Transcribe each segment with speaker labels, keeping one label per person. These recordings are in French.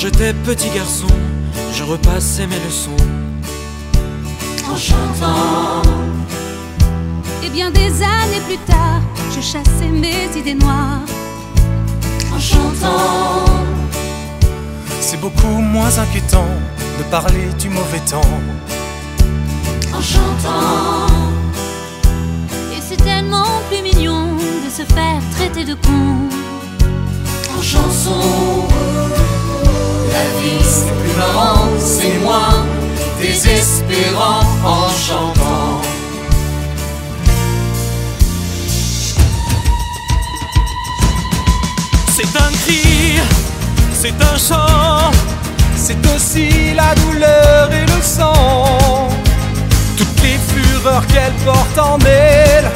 Speaker 1: j'étais petit garçon, je repassais mes leçons en chantant.
Speaker 2: Et bien des années plus tard, je chassais mes idées noires
Speaker 1: en chantant.
Speaker 3: C'est beaucoup moins inquiétant de parler du mauvais temps
Speaker 1: en chantant.
Speaker 2: Et c'est tellement plus mignon de se faire traiter de con
Speaker 1: en chanson. La vie c'est plus marrant, c'est moins désespérant en chantant.
Speaker 3: C'est un cri, c'est un chant, c'est aussi la douleur et le sang. Toutes les fureurs qu'elle porte en elle,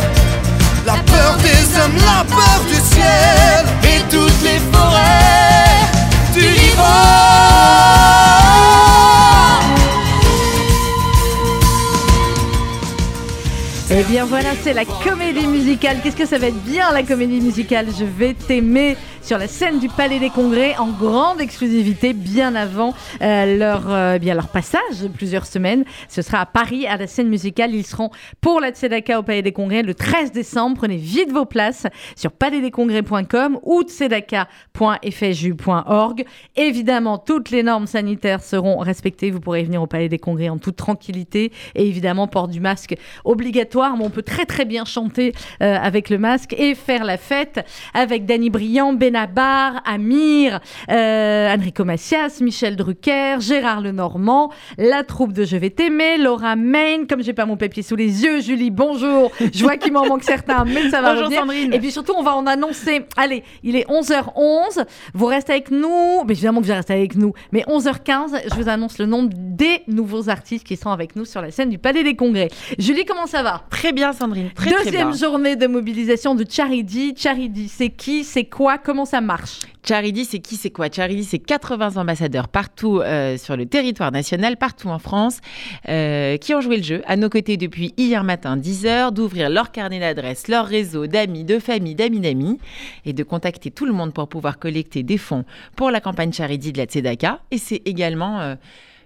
Speaker 3: la peur des hommes, la peur du ciel et toutes les forêts
Speaker 4: Eh bien voilà, c'est la comédie musicale. Qu'est-ce que ça va être bien la comédie musicale Je vais t'aimer sur la scène du Palais des Congrès en grande exclusivité bien avant euh, leur, euh, bien leur passage de plusieurs semaines. Ce sera à Paris à la scène musicale. Ils seront pour la Tzedaka au Palais des Congrès le 13 décembre. Prenez vite vos places sur palaisdescongrès.com ou tzedaka.fju.org. Évidemment, toutes les normes sanitaires seront respectées. Vous pourrez venir au Palais des Congrès en toute tranquillité et évidemment port du masque obligatoire mais on peut très très bien chanter euh, avec le masque et faire la fête avec Danny Briand, Benabar, Amir, euh, Enrico Macias, Michel Drucker, Gérard Lenormand, la troupe de Je vais t'aimer, Laura Main, comme j'ai pas mon papier sous les yeux, Julie, bonjour. Je vois qu'il m'en manque certains, mais ça va
Speaker 5: bonjour
Speaker 4: Et puis surtout, on va en annoncer. Allez, il est 11h11. Vous restez avec nous. Mais évidemment que vous restez avec nous. Mais 11h15, je vous annonce le nom des nouveaux artistes qui sont avec nous sur la scène du Palais des Congrès. Julie, comment ça va?
Speaker 5: Très bien, Sandrine. Très,
Speaker 4: Deuxième
Speaker 5: très bien.
Speaker 4: journée de mobilisation de Charity. Charity, c'est qui? C'est quoi? Comment ça marche
Speaker 5: Charity, c'est qui C'est quoi Charity, c'est 80 ambassadeurs partout euh, sur le territoire national, partout en France, euh, qui ont joué le jeu à nos côtés depuis hier matin 10h, d'ouvrir leur carnet d'adresses, leur réseau d'amis, de famille, d'amis d'amis, et de contacter tout le monde pour pouvoir collecter des fonds pour la campagne Charity de la Tzedaka. Et c'est également... euh,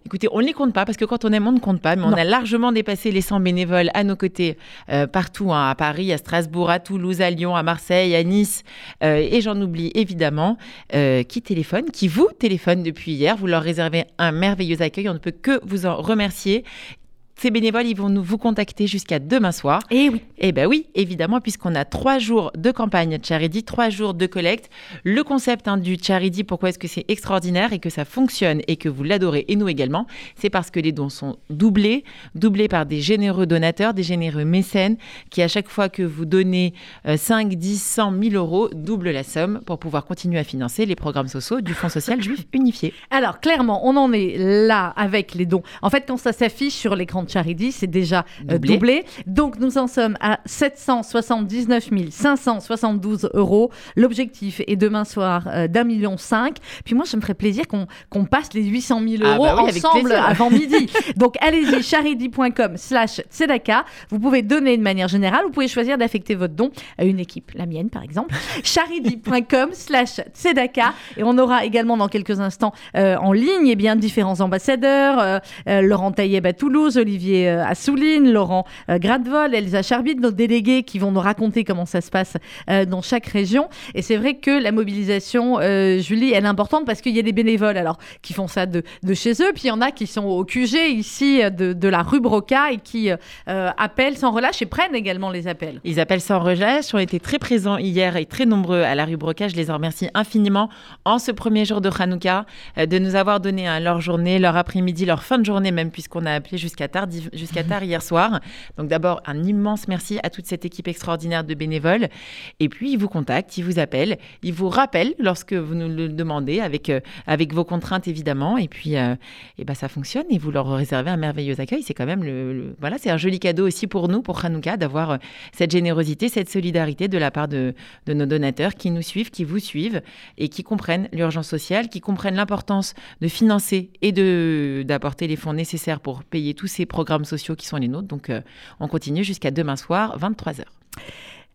Speaker 5: Écoutez, on ne les compte pas parce que quand on aime, on ne compte pas, mais on
Speaker 4: Non.
Speaker 5: a largement dépassé les 100 bénévoles à nos côtés euh, partout, hein, à Paris, à Strasbourg, à Toulouse, à Lyon, à Marseille, à Nice, euh, et j'en oublie évidemment, euh, qui téléphone, qui vous téléphone depuis hier. Vous leur réservez un merveilleux accueil. On ne peut que vous en remercier. Ces bénévoles, ils vont nous vous contacter jusqu'à demain soir.
Speaker 4: Eh oui.
Speaker 5: Eh ben oui, évidemment, puisqu'on a trois jours de campagne Charity, trois jours de collecte. Le concept hein, du Charity, pourquoi est-ce que c'est extraordinaire et que ça fonctionne et que vous l'adorez et nous également, c'est parce que les dons sont doublés, doublés par des généreux donateurs, des généreux mécènes qui, à chaque fois que vous donnez euh, 5, 10, 100, 1000 euros, doublent la somme pour pouvoir continuer à financer les programmes sociaux du Fonds social juif unifié.
Speaker 4: Alors, clairement, on en est là avec les dons. En fait, quand ça s'affiche sur l'écran de Charity, c'est déjà euh,
Speaker 5: Doublé.
Speaker 4: doublé. Donc, nous en sommes à 779 572 euros. L'objectif est demain soir euh, d'un million cinq. Puis moi, je me ferais plaisir qu'on qu'on passe les 800 000
Speaker 5: Ah
Speaker 4: euros
Speaker 5: bah oui, avec
Speaker 4: ensemble avant midi. Donc, allez-y, charity.com slash tzedaka. Vous pouvez donner de manière générale. Vous pouvez choisir d'affecter votre don à une équipe, la mienne par exemple. charity.com slash tzedaka. Et on aura également dans quelques instants euh, en ligne eh bien, différents ambassadeurs. euh, euh, Laurent Taïeb à Toulouse, Olivier euh, à Souline, Laurent euh, Gradevol, Elsa Charbit, nos délégués qui vont nous raconter comment ça se passe euh, dans chaque région. Et c'est vrai que la mobilisation, euh, Julie, elle est importante parce qu'il y a des bénévoles alors qui font ça de, chez eux, puis il y en a qui sont au QG ici euh, de, la rue Broca et qui euh, euh, appellent sans relâche et prennent également les appels.
Speaker 5: Ils appellent sans relâche, ont été très présents hier et très nombreux à la rue Broca. Je les en remercie infiniment en ce premier jour de Hanouka euh, de nous avoir donné hein, leur journée, leur après-midi, leur fin de journée même, puisqu'on a appelé jusqu'à tard, jusqu'à tard hier soir. Donc d'abord, un immense merci à toute cette équipe extraordinaire de bénévoles. Et puis, ils vous contactent, ils vous appellent, ils vous rappellent lorsque vous nous le demandez, avec, euh, avec vos contraintes évidemment. Et puis, euh, et ben, ça fonctionne et vous leur réservez un merveilleux accueil. C'est quand même le, voilà, un joli cadeau aussi pour nous, pour Hanouka, d'avoir euh, cette générosité, cette solidarité de la part de, de nos donateurs qui nous suivent, qui vous suivent et qui comprennent l'urgence sociale, qui comprennent l'importance de financer et d'apporter les fonds nécessaires pour payer tous ces programmes sociaux qui sont les nôtres. Donc, euh, on continue jusqu'à demain soir, 23h.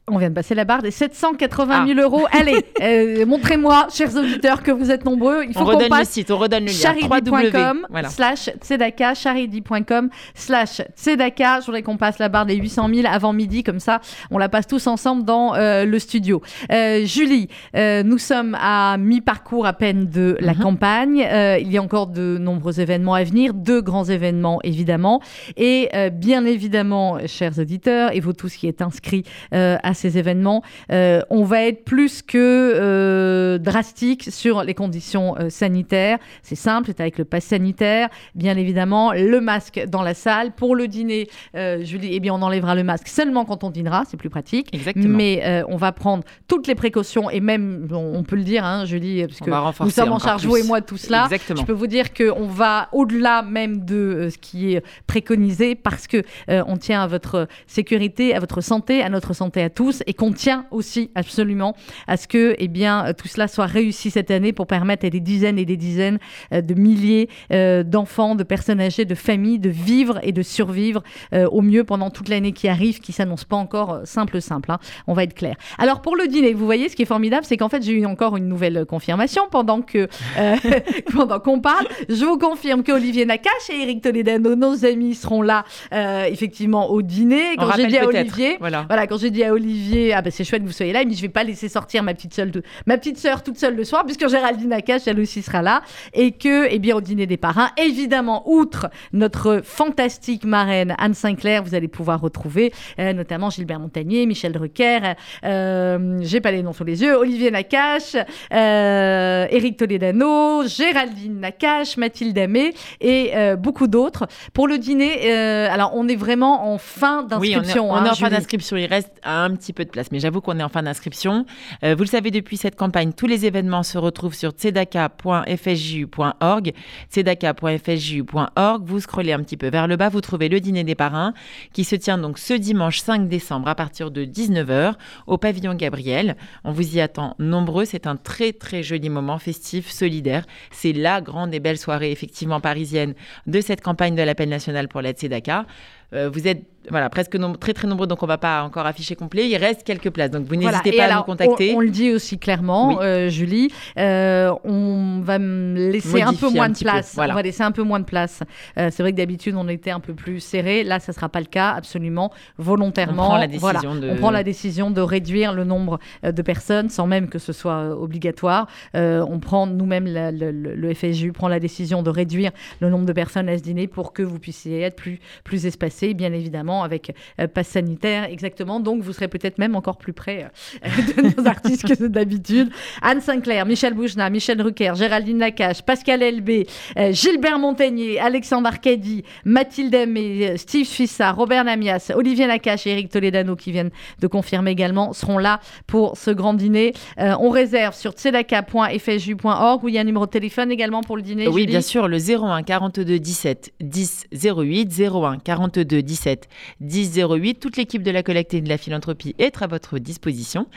Speaker 4: On vient de passer la barre des 780 000 euros. Allez, euh, montrez-moi, chers auditeurs, que vous êtes nombreux. Il faut
Speaker 5: on
Speaker 4: qu'on
Speaker 5: redonne le
Speaker 4: passe
Speaker 5: site, on redonne le lien.
Speaker 4: charity.com
Speaker 5: Voilà.
Speaker 4: slash tzedaka, charity.com slash tzedaka. Je voudrais qu'on passe la barre des 800 000 avant midi, comme ça, on la passe tous ensemble dans euh, le studio. Euh, Julie, euh, nous sommes à mi-parcours à peine de la
Speaker 5: Mhm.
Speaker 4: campagne. Euh, il y a encore de nombreux événements à venir, deux grands événements évidemment. Et euh, bien évidemment, chers auditeurs, et vous tous qui êtes inscrits euh, à ces événements, euh, on va être plus que euh, drastique sur les conditions euh, sanitaires. C'est simple, c'est avec le pass sanitaire, bien évidemment, le masque dans la salle. Pour le dîner, euh, Julie, eh bien, on enlèvera le masque seulement quand on dînera, c'est plus pratique.
Speaker 5: Exactement.
Speaker 4: Mais on va prendre toutes les précautions et même, on, on peut le dire, hein, Julie, parce que nous sommes en charge, vous et moi, de tout cela.
Speaker 5: Exactement.
Speaker 4: Je peux vous dire qu'on va au-delà même de ce qui est préconisé parce que on tient à votre sécurité, à votre santé, à notre santé à tous et qu'on tient aussi absolument à ce que eh bien, euh, tout cela soit réussi cette année pour permettre à des dizaines et des dizaines euh, de milliers euh, d'enfants, de personnes âgées, de familles de vivre et de survivre au mieux pendant toute l'année qui arrive, qui s'annonce pas encore simple, simple. hein. On va être clair. Alors pour le dîner, vous voyez, ce qui est formidable, c'est qu'en fait, j'ai eu encore une nouvelle confirmation pendant que euh, pendant qu'on parle. Je vous confirme qu'Olivier Nakache et Eric Toledano, nos amis, seront là euh, effectivement au dîner. Quand j'ai dit à. Olivier,
Speaker 5: Voilà.
Speaker 4: voilà, quand j'ai dit à Olivier, ah ben c'est chouette que vous soyez là, il me dit je vais pas laisser sortir ma petite seule, de- ma petite sœur toute seule le soir, puisque Géraldine Nakache elle aussi sera là, et que, eh bien, au dîner des parrains, évidemment, outre notre fantastique marraine Anne Sinclair, vous allez pouvoir retrouver euh, notamment Gilbert Montagnier, Michel Drucker, euh, j'ai pas les noms sous les yeux, Olivier Nakache, euh, Éric Toledano, Géraldine Nakache, Mathilde Amé et euh, beaucoup d'autres. Pour le dîner, euh, alors on est vraiment en fin
Speaker 5: Oui, on est,
Speaker 4: d'inscription. hein,
Speaker 5: en fin
Speaker 4: Julie.
Speaker 5: d'inscription. Il reste un petit peu de place, mais j'avoue qu'on est en fin d'inscription. Euh, vous le savez, depuis cette campagne, tous les événements se retrouvent sur tzedaka.fsju.org. tzedaka.fsju.org. Vous scrollez un petit peu vers le bas, vous trouvez le dîner des parrains qui se tient donc ce dimanche 5 décembre à partir de 19h au pavillon Gabriel. On vous y attend nombreux. C'est un très très joli moment festif, solidaire. C'est la grande et belle soirée effectivement parisienne de cette campagne de l'appel national pour la Tzedaka. Euh, vous êtes voilà, presque nom- très très nombreux, donc on va pas encore afficher complet. Il reste quelques places, donc vous n'hésitez pas à nous contacter.
Speaker 4: On, on le dit aussi clairement,
Speaker 5: Oui.
Speaker 4: euh, Julie. euh, on va laisser un peu moins de place.
Speaker 5: voilà.
Speaker 4: On va laisser un peu moins de place. Euh, c'est vrai que d'habitude on était un peu plus serré. Là, ça sera pas le cas, absolument, volontairement.
Speaker 5: On prend la décision
Speaker 4: Voilà.
Speaker 5: de-
Speaker 4: On prend la décision de réduire le nombre euh, de personnes, sans même que ce soit euh, obligatoire. On prend nous-mêmes le, le- FSJU prend la décision de réduire le nombre de personnes à ce dîner pour que vous puissiez être plus plus espacés, bien évidemment, avec euh, passe sanitaire, exactement. Donc, vous serez peut-être même encore plus près euh, de nos artistes que d'habitude. Anne Sinclair, Michel Boujna, Michel Drucker, Géraldine Nakache, Pascal Elbé, euh, Gilbert Montagnier, Alexandre Arcadi, Mathilde Aimé, Steve Fissa, Robert Namias, Olivier Nakache et Eric Toledano qui viennent de confirmer également seront là pour ce grand dîner. Euh, on réserve sur tzedaka.fsju.org où il y a un numéro de téléphone également pour le dîner.
Speaker 5: Oui,
Speaker 4: Julie
Speaker 5: bien sûr, le 01 42 17 10 08, 01 42 17 10 08. Toute l'équipe de la collecte et de la philanthropie est à votre disposition.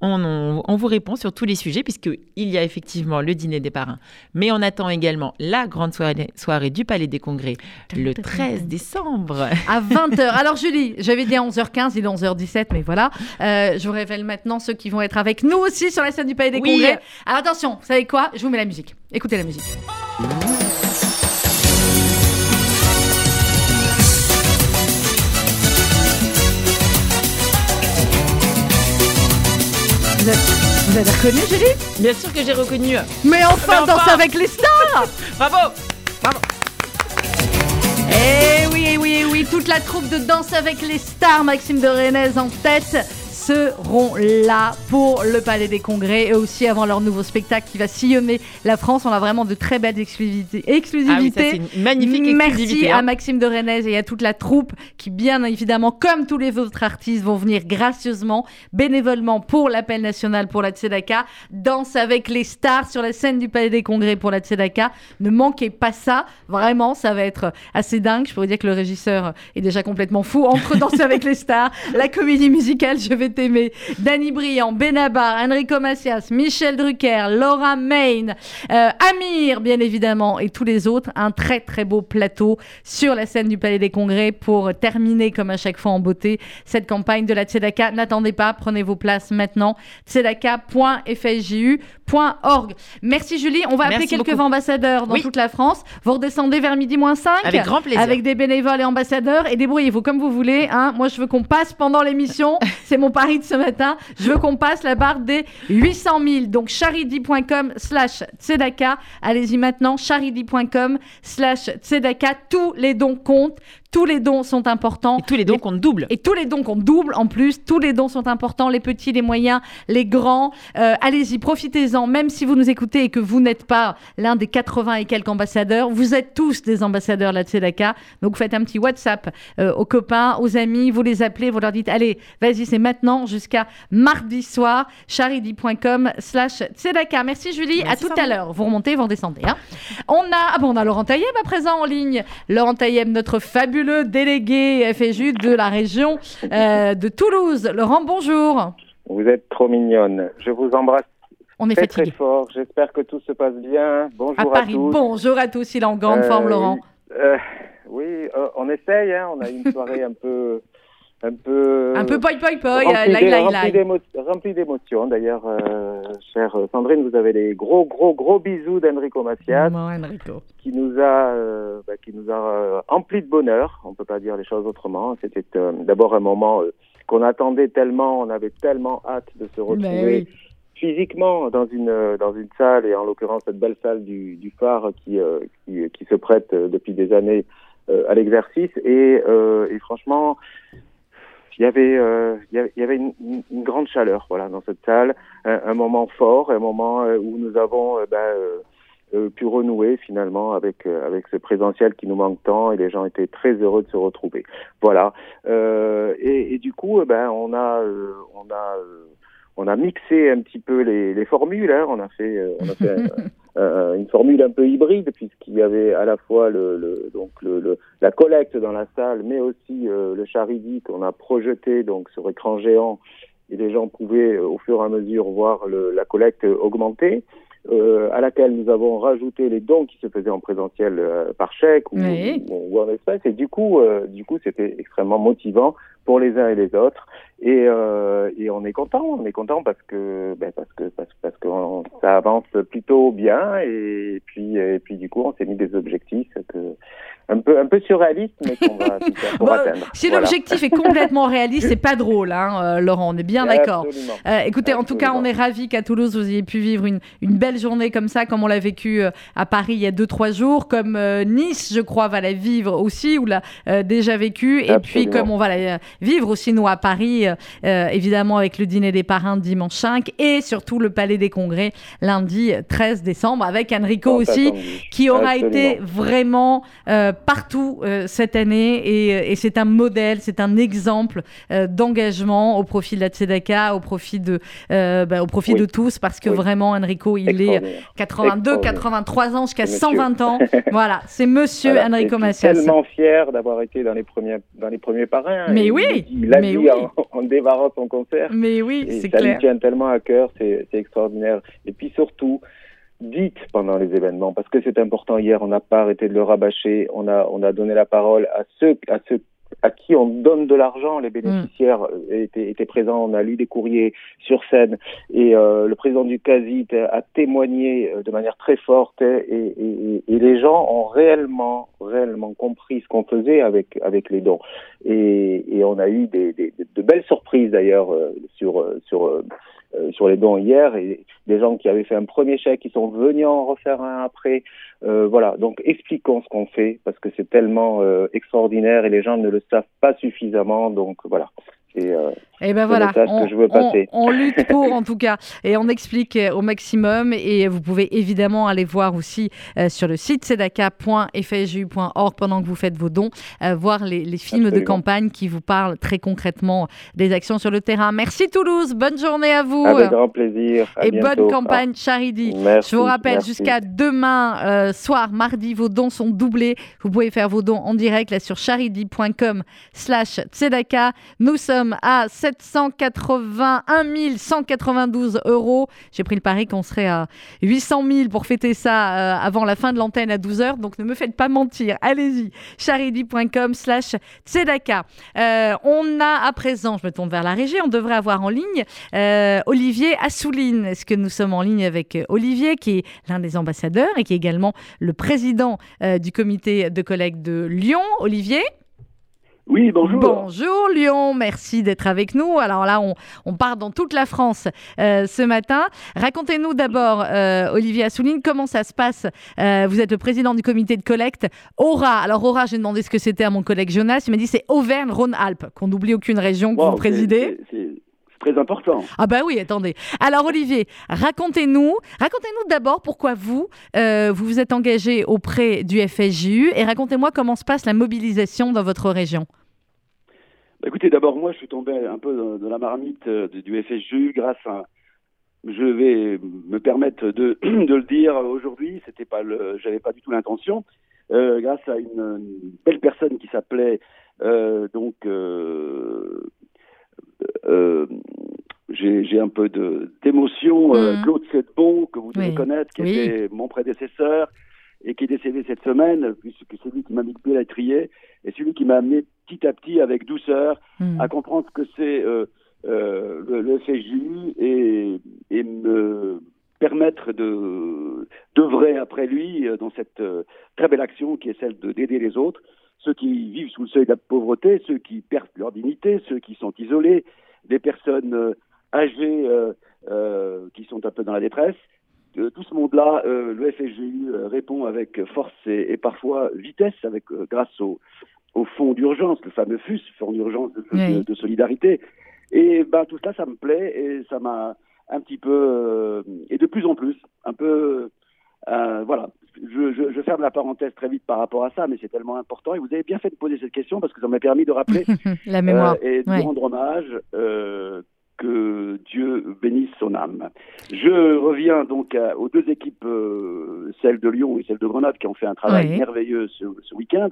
Speaker 5: On, on- on vous répond sur tous les sujets, puisqu'il y a effectivement le dîner des parrains, mais on attend également la grande soirée, soirée du Palais des Congrès le 13 décembre.
Speaker 4: à 20h. Alors Julie, j'avais dit à 11h15, il est 11h17, mais voilà. Euh, je vous révèle maintenant ceux qui vont être avec nous aussi sur la scène du Palais des
Speaker 5: Oui.
Speaker 4: Congrès. Alors attention, vous savez quoi? Je vous mets la musique. Écoutez la musique. Vous avez, vous avez reconnu Julie
Speaker 5: Bien sûr que j'ai reconnu.
Speaker 4: Mais enfin,
Speaker 5: Mais
Speaker 4: danse
Speaker 5: enfin.
Speaker 4: avec les stars
Speaker 5: Bravo.
Speaker 4: Eh oui, eh oui, eh oui, toute la troupe de Danse avec les stars, Maxime de Renez en tête, seront là pour le Palais des Congrès et aussi avant leur nouveau spectacle qui va sillonner la France. On a vraiment de très belles exclusivités.
Speaker 5: Ah oui, ça
Speaker 4: exclusivités.
Speaker 5: c'est une magnifique
Speaker 4: Merci
Speaker 5: exclusivité.
Speaker 4: à
Speaker 5: hein.
Speaker 4: Maxime de Renez et à toute la troupe qui, bien évidemment, comme tous les autres artistes, vont venir gracieusement, bénévolement pour l'appel national pour la Tzedaka. Danse avec les stars sur la scène du Palais des Congrès pour la Tzedaka. Ne manquez pas ça. Vraiment, ça va être assez dingue. Je pourrais dire que le régisseur est déjà complètement fou. Entre Danse avec les stars, la comédie musicale, je vais t'aimer. Danny Briand, Benabar, Enrico Macias, Michel Drucker, Laura Main, euh, Amir, bien évidemment, et tous les autres. Un très très beau plateau sur la scène du Palais des Congrès pour terminer, comme à chaque fois en beauté, cette campagne de la Tzedaka. N'attendez pas, prenez vos places maintenant. tzedaka.fsju.org. Merci Julie. On va appeler
Speaker 5: Merci
Speaker 4: quelques
Speaker 5: beaucoup.
Speaker 4: ambassadeurs dans
Speaker 5: Oui.
Speaker 4: toute la France. Vous redescendez vers midi moins 5
Speaker 5: Avec grand plaisir.
Speaker 4: avec des bénévoles et ambassadeurs et débrouillez-vous comme vous voulez. Hein. Moi, je veux qu'on passe pendant l'émission. C'est mon pari ce matin. Je veux qu'on passe la barre des 800 000. Donc, charidi.com slash tzedaka. Allez-y maintenant, charidi.com slash tzedaka. Tous les dons comptent. Tous les dons sont importants.
Speaker 5: Et tous les dons comptent double.
Speaker 4: Et tous les dons qu'on double en plus, tous les dons sont importants, les petits, les moyens, les grands. Euh, Allez-y, profitez-en, même si vous nous écoutez et que vous n'êtes pas l'un des 80 et quelques ambassadeurs, vous êtes tous des ambassadeurs de la Tzedaka. Donc faites un petit WhatsApp euh, aux copains, aux amis, vous les appelez, vous leur dites allez, vas-y, c'est maintenant jusqu'à mardi soir, charidi.com slash Tzedaka. Merci Julie,
Speaker 5: Merci,
Speaker 4: à tout à l'heure. Vous remontez, vous redescendez. hein. On a, ah bon, on a Laurent Tailleb à présent en ligne. Laurent Tailleb, notre fabuleux délégué FSU de la région euh, de Toulouse. Laurent, bonjour.
Speaker 6: Vous êtes trop mignonne. Je vous embrasse
Speaker 4: On est
Speaker 6: très très fort. J'espère que tout se passe bien. Bonjour
Speaker 4: À
Speaker 6: à,
Speaker 4: Paris,
Speaker 6: tous.
Speaker 4: bonjour à tous. Il est en grande
Speaker 6: Euh,
Speaker 4: forme, Laurent.
Speaker 6: euh, oui, euh, on essaye. Hein. On a eu une soirée un peu, un peu,
Speaker 4: Un peu poi poi poi, euh,
Speaker 6: remplie d'émotions. D'ailleurs, euh, chère Sandrine, vous avez des gros gros gros bisous d'Enrico Macias
Speaker 4: Bon, Enrico.
Speaker 6: qui nous a, euh, bah, qui nous a euh, empli de bonheur. On peut pas dire les choses autrement. C'était euh, d'abord un moment qu'on attendait tellement. On avait tellement hâte de se retrouver
Speaker 4: oui.
Speaker 6: physiquement dans une dans une salle et en l'occurrence cette belle salle du, du phare qui, qui qui se prête depuis des années à l'exercice et, et franchement il y avait euh, il y avait- une, une- grande chaleur voilà dans cette salle un, un moment fort un moment euh, où nous avons euh, ben, euh, pu renouer finalement avec avec ce présentiel qui nous manque tant et les gens étaient très heureux de se retrouver voilà et, et du coup ben on a on a on a mixé un petit peu les, les formules. Hein. On a fait, on a fait un- une formule un peu hybride puisqu'il y avait à la fois le, le- donc le, le- la collecte dans la salle, mais aussi euh, le charidi qu'on a projeté donc sur écran géant et les gens pouvaient euh, au fur et à mesure voir le, la collecte augmenter. euh, à laquelle nous avons rajouté les dons qui se faisaient en présentiel euh, par chèque ou,
Speaker 4: Oui.
Speaker 6: ou- ou en espèces. Et du coup, euh, du coup, c'était extrêmement motivant pour les uns et les autres. Et, euh, et on est content, on est content parce que ben parce que parce, parce que on- ça avance plutôt bien et puis et puis du coup on s'est mis des objectifs que un peu un peu surréalistes mais qu'on va pour
Speaker 4: Bon,
Speaker 6: atteindre.
Speaker 4: Si
Speaker 6: Voilà.
Speaker 4: l'objectif est complètement réaliste, c'est pas drôle, hein, euh, Laurent. On est bien d'accord. Euh, écoutez, en tout cas, on est ravis qu'à Toulouse, vous ayez pu vivre une, une belle journée comme ça, comme on l'a vécu à Paris il y a 2-3 jours, comme Nice, je crois, va la vivre aussi, ou l'a déjà vécu, et puis comme on va la vivre aussi, nous, à Paris, euh, euh, évidemment, avec le dîner des parrains dimanche 5, et surtout le Palais des Congrès lundi 13 décembre, avec Enrico aussi, qui aura
Speaker 6: Absolument.
Speaker 4: été vraiment euh, partout euh, cette année et, et c'est un modèle, c'est un exemple d'engagement au profit de la Tzedaka, au profit de, bah, au profit
Speaker 6: Oui.
Speaker 4: de tous parce que
Speaker 6: Oui.
Speaker 4: vraiment Enrico, il est
Speaker 6: Extraordinaire.
Speaker 4: 82,
Speaker 6: Extraordinaire.
Speaker 4: 83 ans jusqu'à
Speaker 6: C'est monsieur.
Speaker 4: 120 ans. voilà, c'est Monsieur
Speaker 6: Voilà.
Speaker 4: Enrico Macias.
Speaker 6: Tellement fier d'avoir été dans les premiers dans les premiers parrains.
Speaker 4: Mais oui,
Speaker 6: il- Il l'a
Speaker 4: mais
Speaker 6: dit
Speaker 4: oui.
Speaker 6: en, en dévarant son concert.
Speaker 4: Mais oui, c'est
Speaker 6: ça
Speaker 4: clair.
Speaker 6: lui tient tellement à cœur, c'est c'est extraordinaire. Et puis surtout, dites pendant les événements, parce que c'est important. Hier, on n'a pas arrêté de le rabâcher. On a, on a donné la parole à ceux, à ceux à qui on donne de l'argent. Les bénéficiaires euh, étaient, étaient présents. On a lu des courriers sur scène. Et euh, le président du CASIT a témoigné euh, de manière très forte. Et, et, et- les gens ont réellement, réellement compris ce qu'on faisait avec, avec les dons. Et, et on a eu des, des- de belles surprises d'ailleurs euh, sur, sur, sur les dons hier et des gens qui avaient fait un premier chèque qui sont venus en refaire un après. Euh, voilà, donc expliquons ce qu'on fait parce que c'est tellement euh, extraordinaire et les gens ne le savent pas suffisamment. Donc voilà, euh,
Speaker 4: Et ben
Speaker 6: le
Speaker 4: voilà,
Speaker 6: que
Speaker 4: on,
Speaker 6: je veux passer.
Speaker 4: on- on lutte pour en tout cas et on explique euh, au maximum et vous pouvez évidemment aller voir aussi euh, sur le site sedaka.fsju.org pendant que vous faites vos dons, euh, voir les, les films de campagne qui vous parlent très concrètement des actions sur le terrain. Merci Toulouse, bonne journée à vous
Speaker 6: avec grand plaisir. À
Speaker 4: et
Speaker 6: bientôt.
Speaker 4: bonne campagne Charity.
Speaker 6: Ah, merci,
Speaker 4: Je vous rappelle, jusqu'à demain euh, soir, mardi, vos dons sont doublés. Vous pouvez faire vos dons en direct là sur charity.com slash tzedaka. Nous sommes à 7 781 192 euros. J'ai pris le pari qu'on serait à 800 000 pour fêter ça euh, avant la fin de l'antenne à 12h. Donc ne me faites pas mentir. Allez-y. charidi.com slash tzedaka. Euh, on a à présent, je me tourne vers la régie, on devrait avoir en ligne euh, Olivier Assouline. Est-ce que nous sommes en ligne avec Olivier, qui est l'un des ambassadeurs et qui est également le président du comité de collègues de Lyon? Olivier?
Speaker 7: Oui, bonjour.
Speaker 4: Bonjour Lyon, merci d'être avec nous. Alors là, on, on part dans toute la France euh, ce matin. Racontez-nous d'abord, euh, Olivier Assouline, comment ça se passe. Euh, vous êtes le président du comité de collecte Aura. Alors Aura, j'ai demandé ce que c'était à mon collègue Jonas. Il m'a dit c'est Auvergne-Rhône-Alpes, qu'on n'oublie aucune région que
Speaker 7: Wow,
Speaker 4: vous présidez.
Speaker 7: Très important.
Speaker 4: Ah bah oui, attendez. Alors Olivier, racontez-nous, racontez-nous d'abord pourquoi vous, euh, vous vous êtes engagé auprès du FSJU et racontez-moi comment se passe la mobilisation dans votre région.
Speaker 7: Bah, écoutez, d'abord, moi, je suis tombé un peu dans, dans la marmite euh, du FSJU grâce à. Je vais me permettre de, de le dire aujourd'hui. C'était pas le, j'avais pas du tout l'intention. Euh, grâce à une, une belle personne qui s'appelait donc. Euh, j'ai un peu d'émotion. euh,
Speaker 4: Mhm.
Speaker 7: Claude Sedbon, que vous devez
Speaker 4: Oui.
Speaker 7: connaître, qui
Speaker 4: Oui.
Speaker 7: était mon prédécesseur et qui est décédé cette semaine, puisque c'est lui qui m'a mis le pied à l'étrier et c'est lui qui m'a amené petit à petit, avec douceur,
Speaker 4: Hmm.
Speaker 7: à comprendre ce que c'est euh, euh, le, le et, et me permettre de d'œuvrer après lui dans cette très belle action qui est celle de d'aider les autres, ceux qui vivent sous le seuil de la pauvreté, ceux qui perdent leur dignité, ceux qui sont isolés, des personnes euh, âgées euh, euh, qui sont un peu dans la détresse. De tout ce monde-là, euh, le FSGU répond avec force et, et parfois vitesse, avec euh, grâce au, au fonds d'urgence, le fameux FUS, fonds d'urgence de,
Speaker 4: Oui.
Speaker 7: de- de solidarité. Et ben tout ça, ça me plaît et ça m'a un petit peu et de plus en plus, un peu euh, voilà. Je, je, je ferme la parenthèse très vite par rapport à ça, mais c'est tellement important. Et vous avez bien fait de poser cette question parce que ça m'a permis de rappeler
Speaker 4: La mémoire.
Speaker 7: euh, et de
Speaker 4: ouais.
Speaker 7: rendre hommage. euh, que Dieu bénisse son âme. Je reviens donc à- aux deux équipes, euh, celle de Lyon et celle de Grenade, qui ont fait un travail merveilleux ce, ce week-end.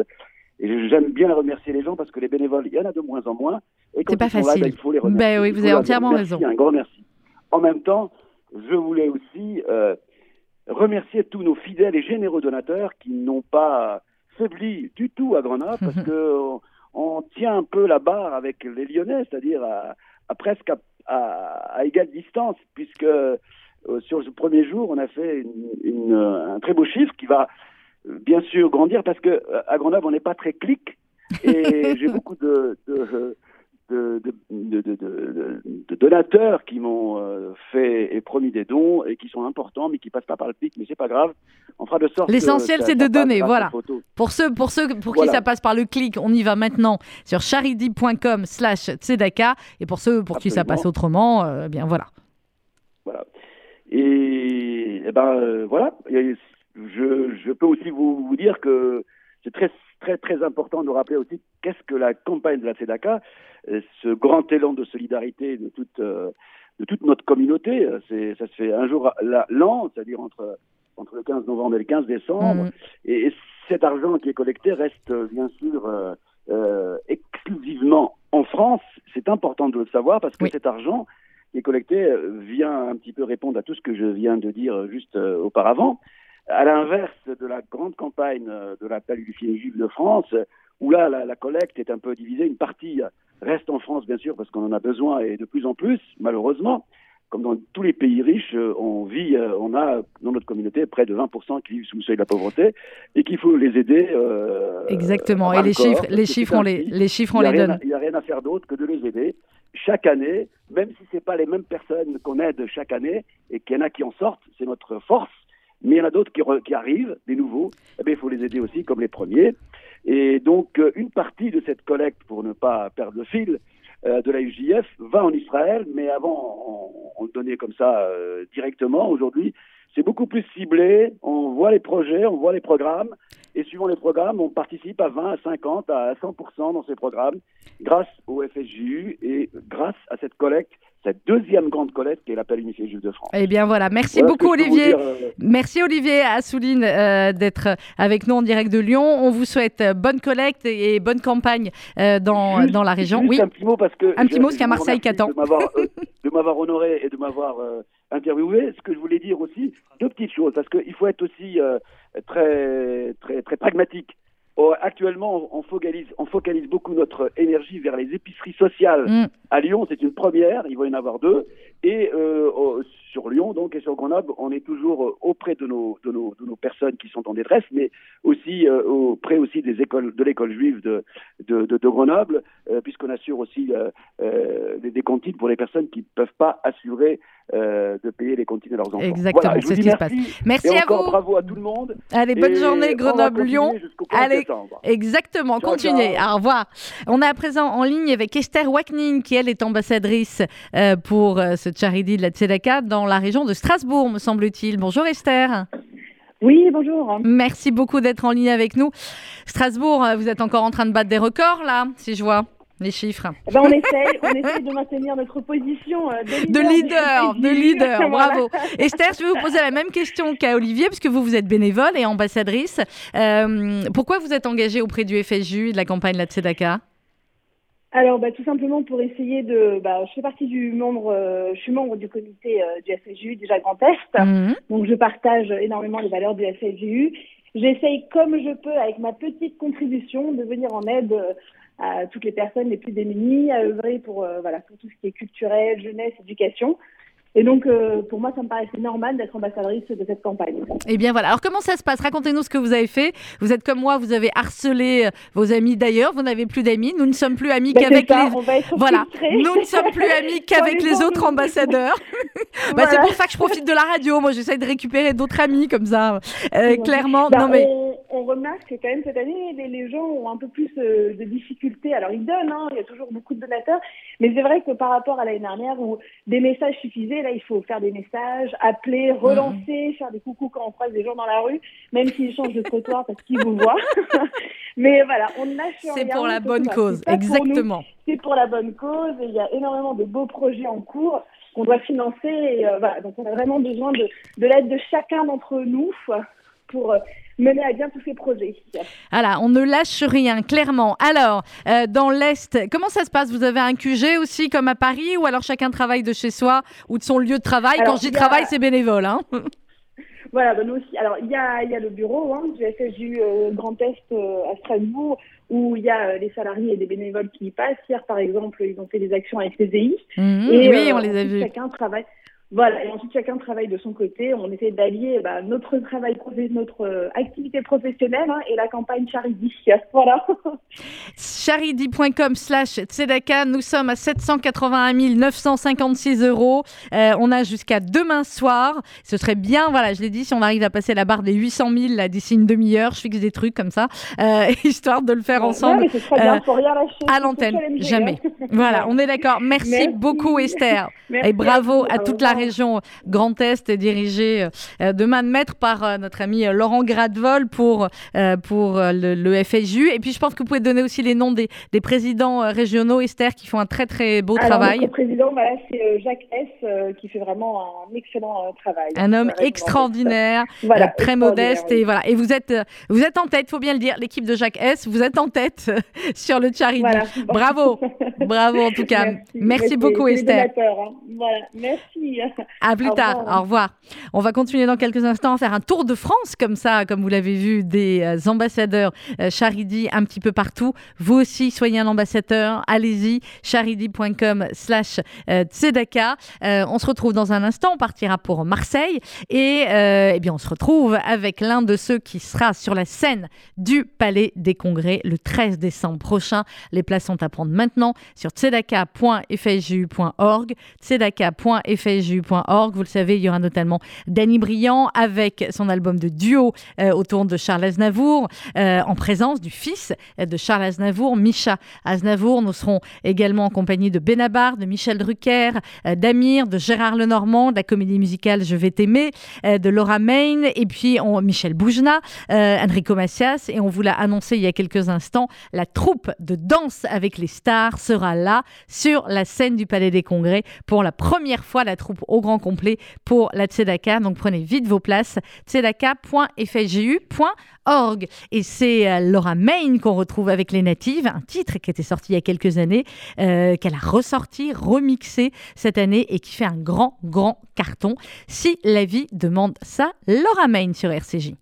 Speaker 7: Et j'aime bien remercier les gens parce que les bénévoles, il y en a de moins en moins. Et quand
Speaker 4: C'est pas
Speaker 7: ils sont là,
Speaker 4: facile.
Speaker 7: ben, il faut les remercier.
Speaker 4: Ben oui, vous avez entièrement
Speaker 7: merci,
Speaker 4: raison.
Speaker 7: Un grand merci. En même temps, je voulais aussi euh, remercier tous nos fidèles et généreux donateurs qui n'ont pas faibli du tout à Grenade parce que on, on tient un peu la barre avec les Lyonnais, c'est-à-dire à, à presque à, à- à égale distance, puisque euh, sur ce premier jour, on a fait une- une, un très beau chiffre qui va euh, bien sûr grandir parce que euh, à Grenoble, on n'est pas très clic et j'ai beaucoup de, de, de, de, de- de- de- de donateurs qui m'ont euh, fait et promis des dons et qui sont importants mais qui passent pas par le clic, mais c'est pas grave. On fera de sorte
Speaker 4: L'essentiel, c'est de donner, voilà. Pour ceux, pour ceux pour qui ça passe par le clic, on y va maintenant sur charidi.com slash tzedaka. Et pour ceux pour qui ça passe autrement, euh, bien voilà.
Speaker 7: Voilà. Et, eh ben euh, voilà, Et je, je peux aussi vous, vous dire que c'est très très très important de rappeler aussi qu'est-ce que la campagne de la CEDACA, euh, ce grand élan de solidarité de toute euh, de toute notre communauté. euh, C'est ça se fait un jour la- l'an, c'est-à-dire entre entre le 15 novembre et le 15 décembre.
Speaker 4: Mhm.
Speaker 7: Et, et cet argent qui est collecté reste bien sûr euh, euh, exclusivement en France. C'est important de le savoir parce que
Speaker 4: Oui.
Speaker 7: cet argent qui est collecté vient un petit peu répondre à tout ce que je viens de dire juste euh, auparavant. À l'inverse de la grande campagne euh, de l'appel du juif de France, où là la, la collecte est un peu divisée, une partie reste en France bien sûr parce qu'on en a besoin et de plus en plus, malheureusement. Comme dans tous les pays riches, euh, on vit, euh, on a dans notre communauté près de 20% qui vivent sous le seuil de la pauvreté et qu'il faut les aider. euh,
Speaker 4: Exactement. Et les
Speaker 7: corps,
Speaker 4: chiffres, les chiffres, on les, les chiffres, on les donne.
Speaker 7: à- Il n'y a rien à faire d'autre que de les aider chaque année, même si c'est pas les mêmes personnes qu'on aide chaque année et qu'il y en a qui en sortent, c'est notre force. Mais il y en a d'autres qui, qui arrivent, des nouveaux. Eh bien, il faut les aider aussi comme les premiers. Et donc, euh, une partie de cette collecte, pour ne pas perdre le fil, euh, de la UJF va en Israël, mais avant, on, on le donnait comme ça euh, directement. Aujourd'hui, c'est beaucoup plus ciblé. On voit les projets, on voit les programmes. Et suivant les programmes, on participe à 20, à 50, à 100% dans ces programmes grâce au FSJU et grâce à cette collecte cette deuxième grande collecte qui est l'appel unifié juif de France.
Speaker 4: Eh bien voilà, merci
Speaker 7: Voilà ce
Speaker 4: beaucoup Olivier.
Speaker 7: dire, euh,
Speaker 4: Merci Olivier Assouline euh, d'être avec nous en direct de Lyon. On vous souhaite euh, bonne collecte et bonne campagne euh, dans,
Speaker 7: Juste-
Speaker 4: dans la région.
Speaker 7: Juste
Speaker 4: Oui,
Speaker 7: un petit mot parce que
Speaker 4: Un petit mot, parce qu'il y a
Speaker 7: je vous
Speaker 4: Marseille qui
Speaker 7: remercie
Speaker 4: attend.
Speaker 7: De m'avoir, honoré et de m'avoir interviewé. Ce que je voulais dire aussi, deux petites choses, parce qu'il faut être aussi euh, très, très, très pragmatique. Oh, actuellement, on focalise, on focalise beaucoup notre énergie vers les épiceries sociales.
Speaker 4: Mm.
Speaker 7: À Lyon, c'est une première, il va y en avoir deux. Et euh, au- sur Lyon, donc, et sur Grenoble, on est toujours euh, auprès de nos, de, nos, de nos personnes qui sont en détresse, mais aussi euh, auprès aussi des écoles, de l'école juive de, de, de, de Grenoble, euh, puisqu'on assure aussi euh, euh, des, des cantines pour les personnes qui ne peuvent pas assurer euh, de payer les cantines à leurs enfants.
Speaker 4: Exactement,
Speaker 7: Voilà,
Speaker 4: c'est ce qui se passe.
Speaker 7: merci. Et
Speaker 4: à
Speaker 7: encore
Speaker 4: vous.
Speaker 7: bravo à tout le monde.
Speaker 4: Allez, bonne
Speaker 7: Et
Speaker 4: journée Grenoble-Lyon.
Speaker 7: continuer jusqu'au 15
Speaker 4: Allez. Exactement,
Speaker 7: Ciao,
Speaker 4: continuez.
Speaker 7: ciao.
Speaker 4: Au revoir. On est à présent en ligne avec Esther Wackning, qui elle est ambassadrice euh, pour euh, ce charity de la Tzedaka dans la région de Strasbourg, me semble-t-il. Bonjour Esther.
Speaker 8: Oui, bonjour.
Speaker 4: Merci beaucoup d'être en ligne avec nous. Strasbourg, vous êtes encore en train de battre des records là, si je vois les chiffres.
Speaker 8: Eh ben, on essaye, on essaye de maintenir notre position euh, de
Speaker 4: De
Speaker 8: leader.
Speaker 4: de leader, bravo. Esther, je vais vous poser la même question qu'à Olivier, puisque vous, vous êtes bénévole et ambassadrice. Euh, pourquoi vous êtes engagée auprès du FSU et de la campagne La Tzedaka?
Speaker 8: Alors, bah, tout simplement pour essayer de. Bah, je fais partie du membre, euh, je suis membre du comité euh, du FSU, déjà Grand Est.
Speaker 4: Mhm.
Speaker 8: Donc, je partage énormément les valeurs du FSU. J'essaye comme je peux, avec ma petite contribution, de venir en aide à toutes les personnes les plus démunies, à œuvrer pour, euh, voilà, pour tout ce qui est culturel, jeunesse, éducation. Et donc, euh, pour moi, ça me paraissait normal d'être ambassadrice de cette campagne.
Speaker 4: Eh bien voilà. Alors comment ça se passe? Racontez-nous ce que vous avez fait. Vous êtes comme moi, vous avez harcelé euh, vos amis d'ailleurs. Vous n'avez plus d'amis. Nous ne sommes plus amis
Speaker 8: Bah, c'est
Speaker 4: qu'avec les. Voilà, nous ne sommes plus amis qu'avec les autres ambassadeurs. Bah, C'est pour ça que je profite de la radio. Moi, j'essaie de récupérer d'autres amis comme ça. Euh,
Speaker 8: Ouais.
Speaker 4: clairement,
Speaker 8: Bah,
Speaker 4: non mais
Speaker 8: on, on remarque que quand même cette année, les, les gens ont un peu plus euh, de difficultés. Alors ils donnent, hein, il y a toujours beaucoup de donateurs, mais c'est vrai que par rapport à l'année dernière où des messages suffisaient, là il faut faire des messages, appeler, relancer, faire des coucous quand on croise des gens dans la rue, même s'ils changent de trottoir parce qu'ils vous voient. mais voilà, on lâche
Speaker 4: c'est pour la bonne cause. Exactement.
Speaker 8: c'est pour la bonne cause et il y a énormément de beaux projets en cours qu'on doit financer. Et, euh, voilà, donc on a vraiment besoin de, de l'aide de chacun d'entre nous pour euh, mener à bien tous ces projets.
Speaker 4: Voilà, on ne lâche rien, clairement. Alors, euh, dans l'Est, comment ça se passe? Vous avez un QG aussi, comme à Paris, ou alors chacun travaille de chez soi ou de son lieu de travail?
Speaker 8: Alors,
Speaker 4: Quand je dis
Speaker 8: il y a-
Speaker 4: travail, c'est bénévole. Hein
Speaker 8: Voilà, ben nous aussi. Alors il y a, y a le bureau hein, du FSU euh, Grand Est euh, à Strasbourg où il y a les salariés et les bénévoles qui y passent. Hier, par exemple, ils ont fait des actions avec CDI.
Speaker 4: Mhm,
Speaker 8: Et,
Speaker 4: oui, on les a vus.
Speaker 8: Chacun travaille. Voilà, et ensuite chacun travaille de son côté. On essaie d'allier bah, notre travail, notre euh, activité professionnelle hein, et la campagne Charity. Voilà.
Speaker 4: charity.com slash tzedaka. Nous sommes à 781 956 euros. Euh, on a jusqu'à demain soir. Ce serait bien, voilà, je l'ai dit, si on arrive à passer la barre des 800 000 là, d'ici une demi-heure, je fixe des trucs comme ça, euh, histoire de le faire ensemble
Speaker 8: Ouais, mais bien, faut rien lâcher.
Speaker 4: à l'antenne. Jamais. Voilà, on est d'accord. Merci,
Speaker 8: Merci.
Speaker 4: beaucoup Esther.
Speaker 8: Merci
Speaker 4: Et bravo à toute la. Région Grand Est dirigée euh, de main de maître par euh, notre ami euh, Laurent Gradevol pour, pour le, le FSU. Et puis je pense que vous pouvez donner aussi les noms des, des présidents régionaux, Esther, qui font un très très beau
Speaker 8: Alors,
Speaker 4: travail.
Speaker 8: Notre président, voilà, c'est Jacques S, qui fait vraiment un excellent travail.
Speaker 4: Un homme extraordinaire,
Speaker 8: Voilà,
Speaker 4: très
Speaker 8: extraordinaire,
Speaker 4: modeste
Speaker 8: oui.
Speaker 4: et voilà. Et vous êtes, vous êtes en tête, faut bien le dire. L'équipe de Jacques S, vous êtes en tête sur le charity.
Speaker 8: Voilà.
Speaker 4: Bravo, bravo en tout cas. Merci,
Speaker 8: Merci,
Speaker 4: beaucoup Esther.
Speaker 8: hein. Voilà, merci.
Speaker 4: À plus
Speaker 8: Au
Speaker 4: tard.
Speaker 8: revoir.
Speaker 4: Au revoir. On va continuer dans quelques instants à faire un tour de France comme ça, comme vous l'avez vu, des euh, ambassadeurs euh, Charidi un petit peu partout. Vous aussi, soyez un ambassadeur. Allez-y, charidi.com slash euh, tzedaka. Euh, on se retrouve dans un instant. On partira pour Marseille. Et euh, eh bien, on se retrouve avec l'un de ceux qui sera sur la scène du Palais des Congrès le 13 décembre prochain. Les places sont à prendre maintenant sur tzedaka.fju.org. tzedaka.fju.org
Speaker 9: Vous le savez, il y aura notamment Danny Briand avec son album de duo euh, autour de Charles Aznavour, euh, en présence du fils de Charles Aznavour, Micha Aznavour. Nous serons également en compagnie de Benabar, de Michel Drucker, euh, d'Amir, de Gérard Lenormand, de la comédie musicale Je vais t'aimer, de Laura Main, et puis on, Michel Boujna, Enrico Macias, et on vous l'a annoncé il y a quelques instants, la troupe de danse avec les stars sera là sur la scène du Palais des Congrès pour la première fois, la troupe au grand complet pour la Tzedaka. Donc prenez vite vos places, tzedaka.fju.org. Et c'est euh, Laura Main qu'on retrouve avec les natives, un titre qui était sorti il y a quelques années, euh, qu'elle a ressorti, remixé cette année et qui fait un grand, grand carton. Si la vie demande ça, Laura Main sur RCJ.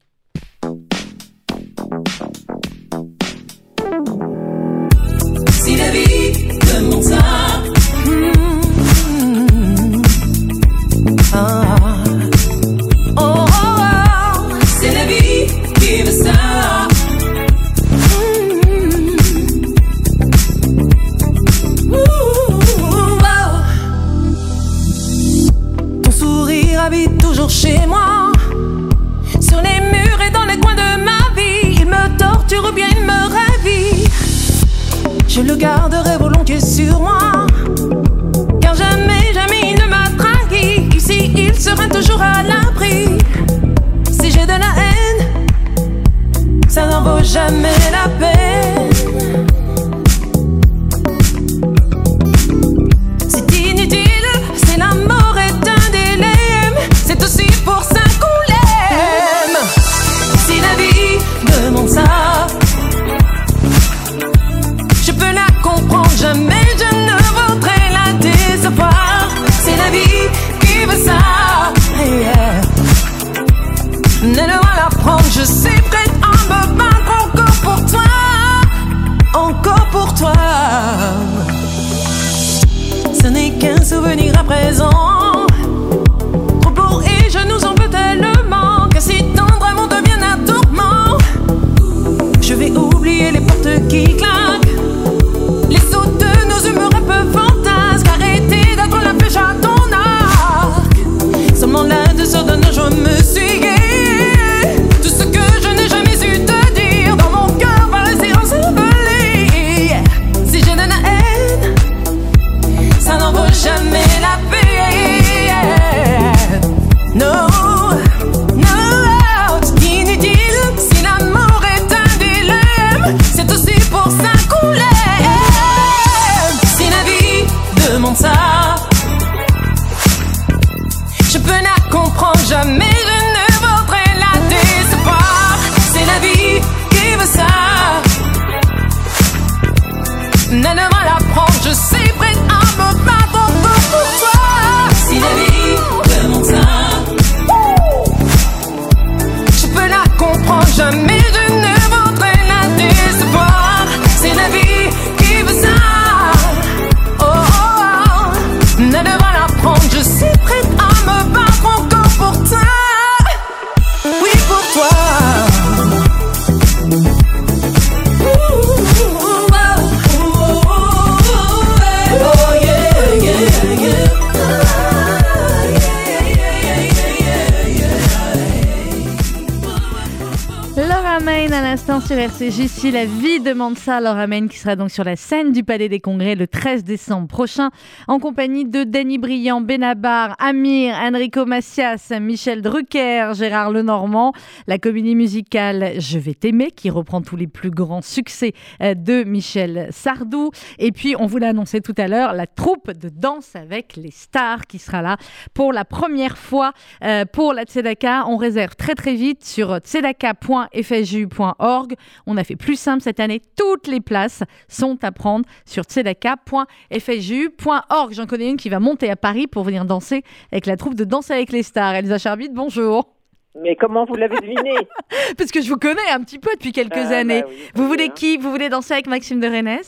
Speaker 9: RCJ. Si demande ça, Laura Main qui sera donc sur la scène du Palais des Congrès le 13 décembre prochain en compagnie de Danny Briand, Benabar, Amir, Enrico Macias, Michel Drucker, Gérard Lenormand, la comédie musicale Je vais t'aimer qui reprend tous les plus grands succès euh, de Michel Sardou. Et puis, on vous l'a annoncé tout à l'heure, la troupe de danse avec les stars qui sera là pour la première fois euh, pour la Tzedaka. On réserve très très vite sur tzedaka.fju.org. On a fait plus simple cette année. Toutes les places sont à prendre sur tzedaka.fju.org. J'en connais une qui va monter à Paris pour venir danser avec la troupe de Danse avec les stars. Elsa Charbit, bonjour.
Speaker 10: Mais comment vous l'avez deviné?
Speaker 9: Parce que je vous connais un petit peu depuis quelques
Speaker 10: Ah, bah
Speaker 9: années.
Speaker 10: oui,
Speaker 9: vous
Speaker 10: très
Speaker 9: voulez
Speaker 10: bien.
Speaker 9: qui? Vous voulez danser avec Maxime de Rennes?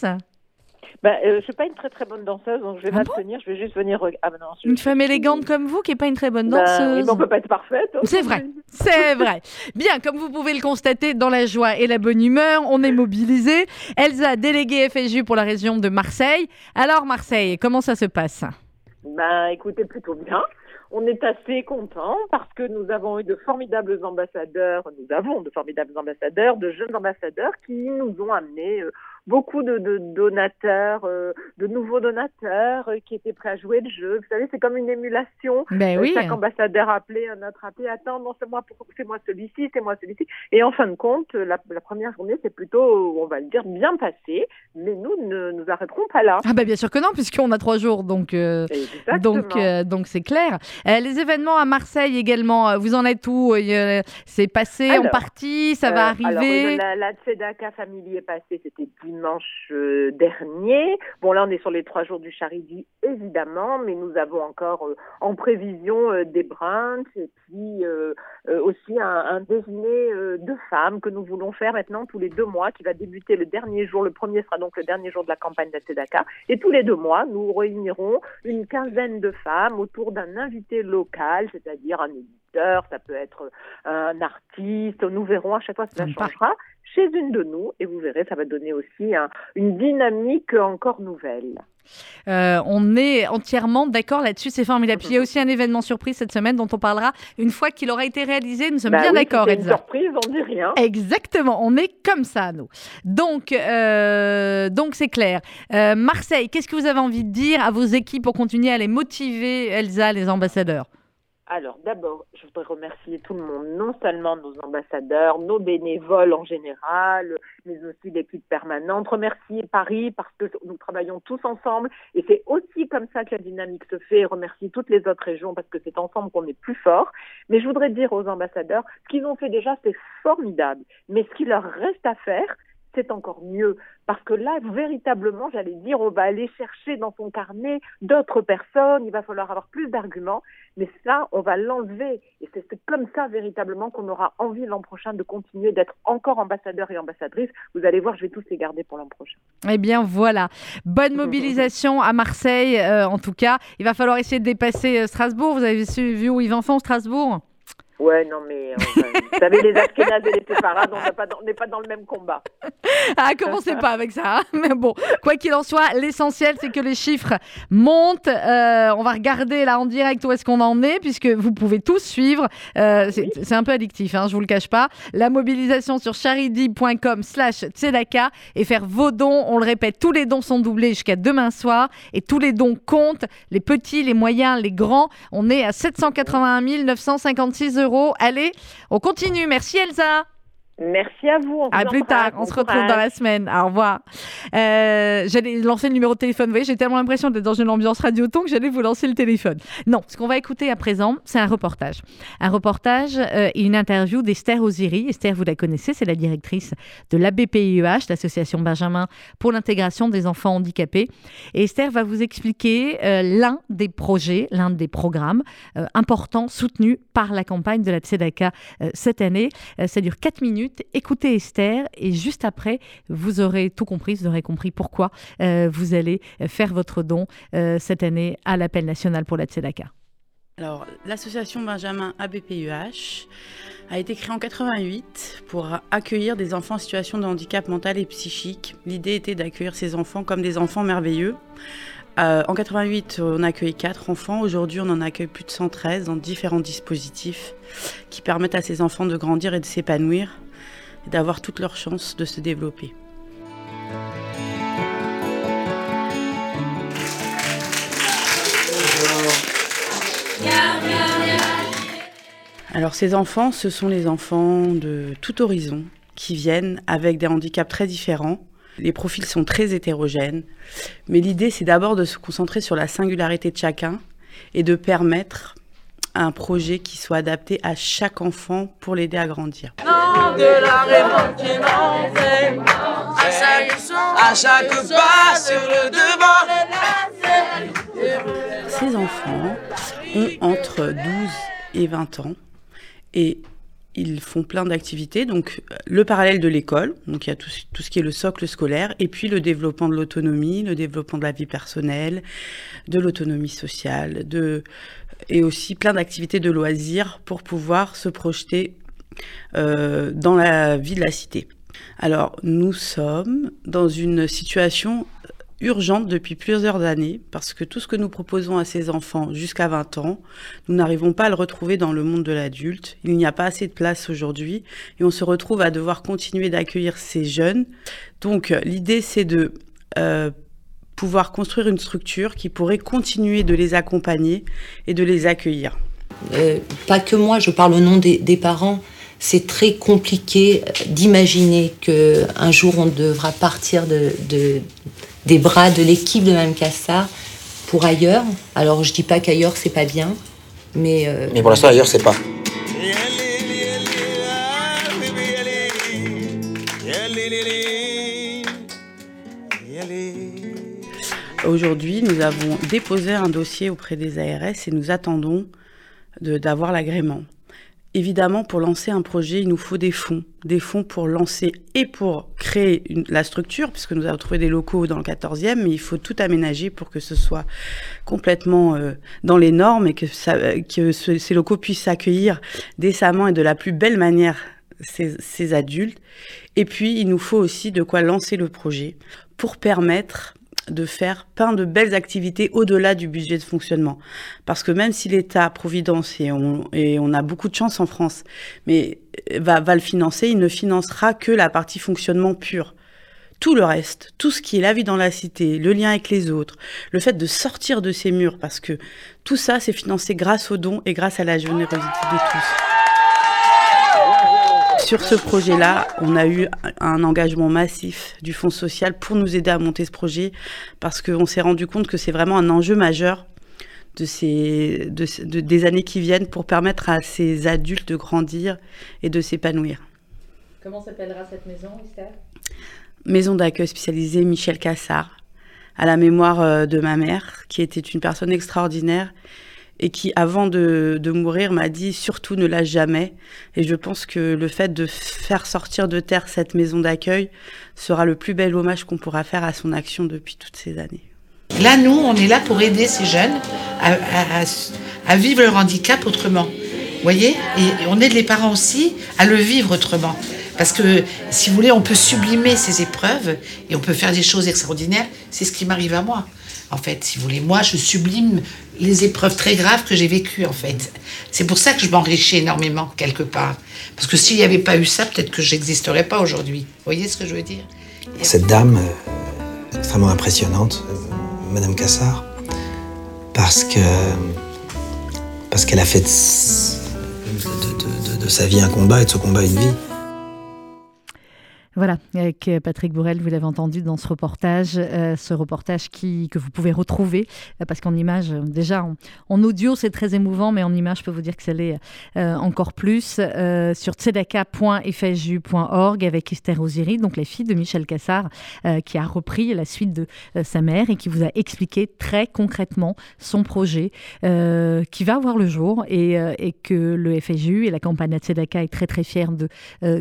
Speaker 10: Bah, euh, Je suis pas une très très bonne danseuse, donc je vais
Speaker 9: Ah
Speaker 10: m'abstenir. je vais juste venir. Ah, bah non, je-
Speaker 9: Une femme élégante comme vous qui n'est pas une très bonne
Speaker 10: Bah, oui,
Speaker 9: danseuse.
Speaker 10: mais on peut pas être parfaite. hein.
Speaker 9: C'est vrai, c'est vrai. Bien, comme vous pouvez le constater, dans la joie et la bonne humeur, on est mobilisé. Elsa, déléguée FSU pour la région de Marseille. Alors Marseille, comment ça se passe?
Speaker 10: Ben, écoutez, plutôt bien. on est assez content parce que nous avons eu de formidables ambassadeurs, nous avons de formidables ambassadeurs, de jeunes ambassadeurs qui nous ont amené euh, beaucoup de, de donateurs, euh, de nouveaux donateurs euh, qui étaient prêts à jouer le jeu. Vous savez, c'est comme une émulation.
Speaker 4: Ben
Speaker 10: Euh,
Speaker 4: oui.
Speaker 10: Chaque ambassadeur appelé, un autre appelé, attends, non, c'est moi, c'est moi celui-ci, c'est moi celui-ci. Et en fin de compte, la, la première journée, c'est plutôt, on va le dire, bien passé, mais nous ne nous arrêterons pas là.
Speaker 4: Ah bah bien sûr que non, puisqu'on a trois jours, donc euh, donc donc c'est clair. Les événements à Marseille également, vous en êtes où C'est passé en
Speaker 10: Alors,
Speaker 4: partie, ça va
Speaker 10: alors,
Speaker 4: arriver?
Speaker 10: euh, la, la Tzedaka Family est passée, c'était dimanche euh, dernier. Bon, là, on est sur les trois jours du Charidi, évidemment, mais nous avons encore euh, en prévision euh, des brunchs et puis aussi un, un déjeuner de femmes que nous voulons faire maintenant tous les deux mois, qui va débuter le dernier jour. Le premier sera donc le dernier jour de la campagne Tzedaka. Et tous les deux mois, nous réunirons une quinzaine de femmes autour d'un invité local, c'est-à-dire un ça peut être un artiste. Nous verrons à chaque fois, ça
Speaker 4: Sympa.
Speaker 10: changera chez une de nous et vous verrez, ça va donner aussi un- une dynamique encore nouvelle.
Speaker 4: Euh, on est entièrement d'accord là-dessus, c'est formidable. Puis il y a aussi un événement surprise cette semaine dont on parlera une fois qu'il aura été réalisé. Nous sommes
Speaker 10: Bah
Speaker 4: bien
Speaker 10: oui,
Speaker 4: d'accord,
Speaker 10: une surprise, on dit rien.
Speaker 4: Exactement, on est comme ça, nous. Donc, euh, donc c'est clair. Euh, Marseille, qu'est-ce que vous avez envie de dire à vos équipes pour continuer à les motiver, Elsa, les ambassadeurs?
Speaker 10: Alors d'abord, je voudrais remercier tout le monde, non seulement nos ambassadeurs, nos bénévoles en général, mais aussi l'équipe permanente. Remercier Paris parce que nous travaillons tous ensemble et c'est aussi comme ça que la dynamique se fait. Remercier toutes les autres régions parce que c'est ensemble qu'on est plus fort. Mais je voudrais dire aux ambassadeurs, ce qu'ils ont fait déjà, c'est formidable. Mais ce qu'il leur reste à faire, c'est encore mieux. Parce que là, véritablement, j'allais dire, on va aller chercher dans son carnet d'autres personnes, il va falloir avoir plus d'arguments, mais ça, on va l'enlever. Et c'est comme ça, véritablement, qu'on aura envie l'an prochain de continuer d'être encore ambassadeur et ambassadrice. Vous allez voir, je vais tous les garder pour l'an prochain.
Speaker 4: Eh bien voilà, bonne mobilisation à Marseille euh, en tout cas. Il va falloir essayer de dépasser euh, Strasbourg. Vous avez vu où ils en font Strasbourg?
Speaker 10: Ouais, non, mais euh, vous savez, les Ashkénazes et les séparades, on n'est pas, dans- le même combat.
Speaker 4: Ah, commencez pas avec ça. hein. Mais bon, quoi qu'il en soit, l'essentiel, c'est que les chiffres montent. Euh, on va regarder là en direct où est-ce qu'on en est, puisque vous pouvez tous suivre. Euh, c'est c'est un peu addictif, hein, je vous le cache pas. La mobilisation sur charidi.com slash tzedaka et faire vos dons. On le répète, tous les dons sont doublés jusqu'à demain soir et tous les dons comptent. Les petits, les moyens, les grands. On est à 781 956 euros. Allez, on continue. Merci Elsa.
Speaker 10: Merci à vous.
Speaker 4: À plus tard, on se retrouve dans la semaine. Au revoir. Euh, j'allais lancer le numéro de téléphone. Vous voyez, j'ai tellement l'impression d'être dans une ambiance radioton que j'allais vous lancer le téléphone. Non, ce qu'on va écouter à présent, c'est un reportage. Un reportage euh, et une interview d'Esther Oziri. Esther, vous la connaissez, c'est la directrice de l'ABPIEH, l'association Benjamin pour l'intégration des enfants handicapés. Et Esther va vous expliquer euh, l'un des projets, l'un des programmes euh, importants soutenus par la campagne de la Tzedaka euh, cette année. Euh, ça dure 4 minutes. Écoutez Esther et juste après, vous aurez tout compris, vous aurez compris pourquoi euh, vous allez faire votre don euh, cette année à l'appel national pour la Tzedaka.
Speaker 11: Alors, l'association Benjamin ABPUH a été créée en 88 pour accueillir des enfants en situation de handicap mental et psychique. L'idée était d'accueillir ces enfants comme des enfants merveilleux. Euh, en 88, on a accueilli 4 enfants. Aujourd'hui, on en accueille plus de 113 dans différents dispositifs qui permettent à ces enfants de grandir et de s'épanouir et d'avoir toutes leurs chances de se développer. Alors ces enfants, ce sont les enfants de tout horizon qui viennent avec des handicaps très différents. Les profils sont très hétérogènes, mais l'idée c'est d'abord de se concentrer sur la singularité de chacun et de permettre un projet qui soit adapté à chaque enfant pour l'aider à grandir.
Speaker 12: de la révolte qui m'en fait. À chaque, à chaque pas sur le devant.
Speaker 11: Ces enfants ont entre 12 et 20 ans et ils font plein d'activités. Donc, le parallèle de l'école, donc il y a tout, tout, ce qui est le socle scolaire, et puis le développement de l'autonomie, le développement de la vie personnelle, de l'autonomie sociale, de, et aussi plein d'activités de loisirs pour pouvoir se projeter euh, dans la vie de la cité. Alors, nous sommes dans une situation urgente depuis plusieurs années parce que tout ce que nous proposons à ces enfants jusqu'à 20 ans, nous n'arrivons pas à le retrouver dans le monde de l'adulte. Il n'y a pas assez de place aujourd'hui et on se retrouve à devoir continuer d'accueillir ces jeunes. Donc l'idée c'est de euh, pouvoir construire une structure qui pourrait continuer de les accompagner et de les accueillir.
Speaker 13: Euh, pas que moi, je parle au nom des, des parents. C'est très compliqué d'imaginer que un jour on devra partir de, de des bras de l'équipe de Mme Cassard pour ailleurs. Alors je dis pas qu'ailleurs c'est pas bien, mais. euh,
Speaker 14: Mais pour l'instant, ailleurs, c'est pas.
Speaker 11: Aujourd'hui, nous avons déposé un dossier auprès des ARS et nous attendons d'avoir l'agrément. Évidemment, pour lancer un projet, il nous faut des fonds. Des fonds pour lancer et pour créer la structure, puisque nous avons trouvé des locaux dans le 14e, mais il faut tout aménager pour que ce soit complètement euh, dans les normes et que, ces locaux puissent accueillir décemment et de la plus belle manière ces adultes. Et puis, il nous faut aussi de quoi lancer le projet pour permettre de faire plein de belles activités au-delà du budget de fonctionnement. Parce que même si l'État-providence, et on, et on a beaucoup de chance en France, mais euh, va, va le financer, il ne financera que la partie fonctionnement pure. Tout le reste, tout ce qui est la vie dans la cité, le lien avec les autres, le fait de sortir de ces murs, parce que tout ça, c'est financé grâce aux dons et grâce à la générosité de tous. Sur ce projet-là, on a eu un engagement massif du Fonds social pour nous aider à monter ce projet parce qu'on s'est rendu compte que c'est vraiment un enjeu majeur de ces, de, de- des années qui viennent pour permettre à ces adultes de grandir et de s'épanouir.
Speaker 4: Comment s'appellera cette maison, Esther?
Speaker 11: Maison d'accueil spécialisée Michel Cassard, à la mémoire euh, de ma mère, qui était une personne extraordinaire et qui, avant de, mourir, m'a dit surtout ne lâche jamais. Et je pense que le fait de faire sortir de terre cette maison d'accueil sera le plus bel hommage qu'on pourra faire à son action depuis toutes ces années.
Speaker 15: Là, nous, on est là pour aider ces jeunes à- à vivre leur handicap autrement. Vous voyez? Et on aide les parents aussi à le vivre autrement. Parce que, si vous voulez, on peut sublimer ces épreuves et on peut faire des choses extraordinaires. C'est ce qui m'arrive à moi. En fait, si vous voulez, moi, je sublime les épreuves très graves que j'ai vécues, en fait. C'est pour ça que je m'enrichis énormément, quelque part. Parce que s'il n'y avait pas eu ça, peut-être que j'existerais pas aujourd'hui. Vous voyez ce que je veux dire?
Speaker 14: Cette dame, euh, extrêmement impressionnante, euh, Madame Cassard, parce que parce qu'elle a fait de- de- de- de sa vie un combat et de ce combat une vie.
Speaker 4: Voilà, avec euh, Patrick Bourrel, vous l'avez entendu dans ce reportage, euh, ce reportage qui, que vous pouvez retrouver, euh, parce qu'en image, déjà en, en audio c'est très émouvant, mais en image je peux vous dire que ça l'est encore plus, sur tzedaka.fju.org avec Esther Oziri, donc la fille de Michel Cassard, qui a repris la suite de sa mère et qui vous a expliqué très concrètement son projet, qui va voir le jour et, et que le FSU et la campagne Tzedaka est très très fière de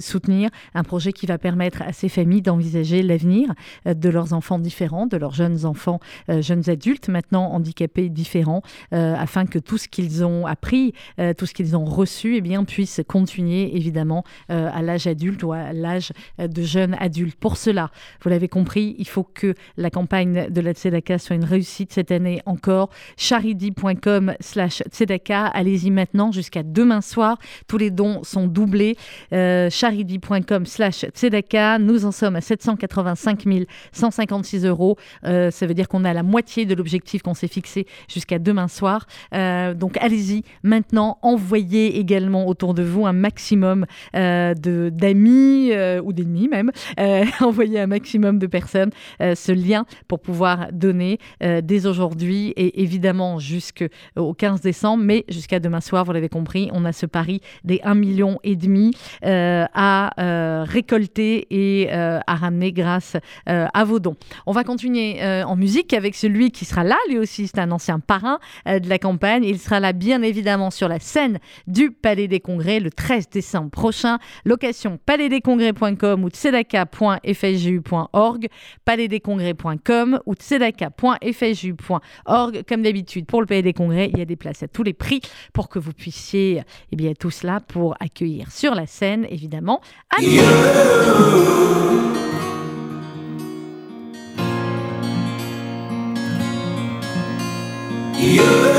Speaker 4: soutenir, un projet qui va permettre à ces familles d'envisager l'avenir euh, de leurs enfants différents, de leurs jeunes enfants, euh, jeunes adultes maintenant handicapés différents, euh, afin que tout ce qu'ils ont appris, tout ce qu'ils ont reçu, eh bien, puisse continuer évidemment à l'âge adulte ou à l'âge de jeune adulte. Pour cela, vous l'avez compris, il faut que la campagne de la Tzedaka soit une réussite cette année encore. charity.com slash Tzedaka, allez-y maintenant jusqu'à demain soir. Tous les dons sont doublés. Euh, charity.com slash Tzedaka, nous en sommes à 785 156 euros. Euh, ça veut dire qu'on a la moitié de l'objectif qu'on s'est fixé jusqu'à demain soir. Euh, donc allez-y maintenant, envoyez également autour de vous un maximum euh, de- d'amis ou d'ennemis même. Envoyez un maximum de personnes ce lien pour pouvoir donner dès aujourd'hui et évidemment jusqu'au 15 décembre, mais jusqu'à demain soir, vous l'avez compris, on a ce pari des 1 million et demi à euh, et euh, à ramener grâce euh, à vos dons. On va continuer euh, en musique avec celui qui sera là, lui aussi c'est un ancien parrain de la campagne. Il sera là bien évidemment sur la scène du Palais des Congrès le 13 décembre prochain. Location palaisdescongrès.com ou tzedaka.fju.org, palaisdescongrès.com ou tzedaka.fju.org. Comme d'habitude, pour le Palais des Congrès, il y a des places à tous les prix pour que vous puissiez, eh bien, tout cela pour accueillir sur la scène, évidemment. Annie.
Speaker 1: you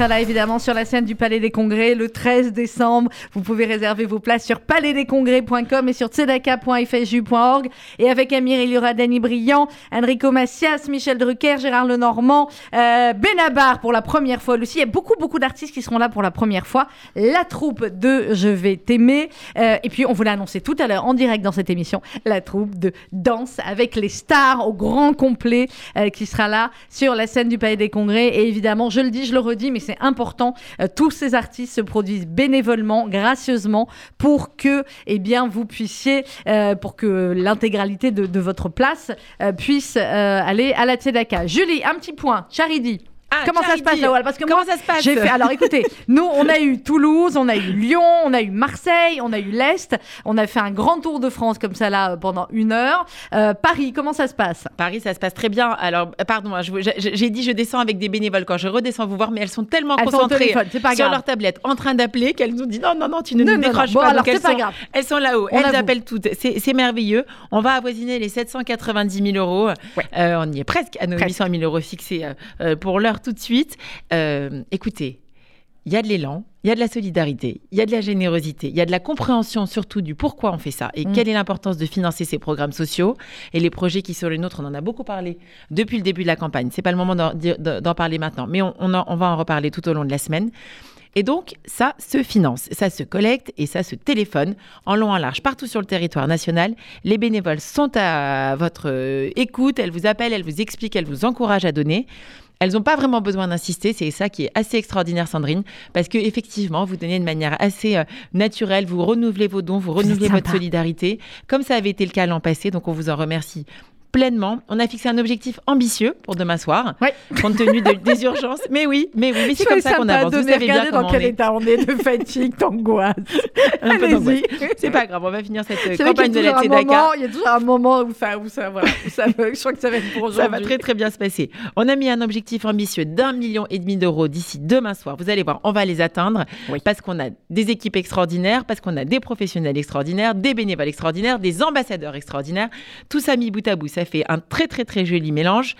Speaker 4: sera là évidemment sur la scène du Palais des Congrès le 13 décembre. Vous pouvez réserver vos places sur palaisdescongrès.com et sur tzedaka.fju.org. Et avec Amir, il y aura Danny Briand, Enrico Macias, Michel Drucker, Gérard Lenormand, euh, Benabar pour la première fois. Aussi, il y a beaucoup, beaucoup d'artistes qui seront là pour la première fois. La troupe de Je vais t'aimer. Euh, et puis, on vous l'a annoncé tout à l'heure en direct dans cette émission, la troupe de danse avec les stars au grand complet euh, qui sera là sur la scène du Palais des Congrès. Et évidemment, je le dis, je le redis, mais c'est important. euh, tous ces artistes se produisent bénévolement, gracieusement, pour que, eh vous puissiez, euh, pour que l'intégralité de, votre place euh, puisse aller à la Tzedaka. Julie, un petit point. Charidi.
Speaker 5: Ah,
Speaker 4: Comment ça se passe là Parce que
Speaker 5: Comment
Speaker 4: moi,
Speaker 5: ça se passe
Speaker 4: J'ai fait. Alors écoutez, nous on a eu Toulouse, on a eu Lyon, on a eu Marseille, on a eu l'Est, on a fait un grand tour de France comme ça là pendant une heure. Euh, Paris, comment ça se passe?
Speaker 5: Paris, ça se passe très bien. Alors, pardon, hein, je j'ai dit je descends avec des bénévoles. Quand je redescends vous voir, mais elles sont tellement
Speaker 4: Elles sont au
Speaker 5: concentrées
Speaker 4: pas
Speaker 5: sur
Speaker 4: grave.
Speaker 5: leur tablette, en train d'appeler, qu'elles nous disent non, non, non, tu ne
Speaker 4: Non,
Speaker 5: nous
Speaker 4: non, non.
Speaker 5: décroches
Speaker 4: Bon,
Speaker 5: pas.
Speaker 4: alors,
Speaker 5: Donc, elles
Speaker 4: c'est pas
Speaker 5: sont,
Speaker 4: grave.
Speaker 5: elles sont là-haut.
Speaker 4: On
Speaker 5: Elles
Speaker 4: avoue.
Speaker 5: appellent toutes. C'est c'est merveilleux. On va avoisiner les 790 000 euros. Euh, on y est presque à nos
Speaker 4: Presque.
Speaker 5: 800 000 euros fixés euh, pour l'heure tout de suite. Euh, écoutez, il y a de l'élan, il y a de la solidarité, il y a de la générosité, il y a de la compréhension surtout du pourquoi on fait ça et
Speaker 4: Mm.
Speaker 5: quelle est l'importance de financer ces programmes sociaux et les projets qui sont les nôtres. On en a beaucoup parlé depuis le début de la campagne. C'est pas le moment d'en parler maintenant, mais on, on en- on va en reparler tout au long de la semaine. Et donc, ça se finance, ça se collecte et ça se téléphone en long, en large, partout sur le territoire national. Les bénévoles sont à votre euh, écoute, elles vous appellent, elles vous expliquent, elles vous encouragent à donner. Elles n'ont pas vraiment besoin d'insister. C'est ça qui est assez extraordinaire, Sandrine, parce que effectivement, vous donnez de manière assez euh, naturelle, vous renouvelez vos dons, vous renouvelez votre solidarité, comme ça avait été le cas l'an passé. Donc, on vous en remercie pleinement. On a fixé un objectif ambitieux pour demain soir, compte tenu de- des urgences. Mais oui, mais oui, mais c'est comme ça qu'on avance. Vous savez bien
Speaker 4: dans
Speaker 5: on
Speaker 4: quel
Speaker 5: est.
Speaker 4: état on est de fatigue, d'angoisse. Allez-y.
Speaker 5: C'est pas grave, on va finir cette euh, campagne de Tzedaka.
Speaker 4: moment- Il y a toujours un moment où ça, où ça, voilà, où ça, je crois que ça va être pour
Speaker 5: Ça va
Speaker 4: aujourd'hui.
Speaker 5: très très bien se passer. On a mis un objectif ambitieux d'un million et demi d'euros d'ici demain soir. Vous allez voir, on va les atteindre parce qu'on a des équipes extraordinaires, parce qu'on a des professionnels extraordinaires, des bénévoles extraordinaires, des ambassadeurs extraordinaires. Tout ça mis bout à bout, ça fait un très très très joli mélange.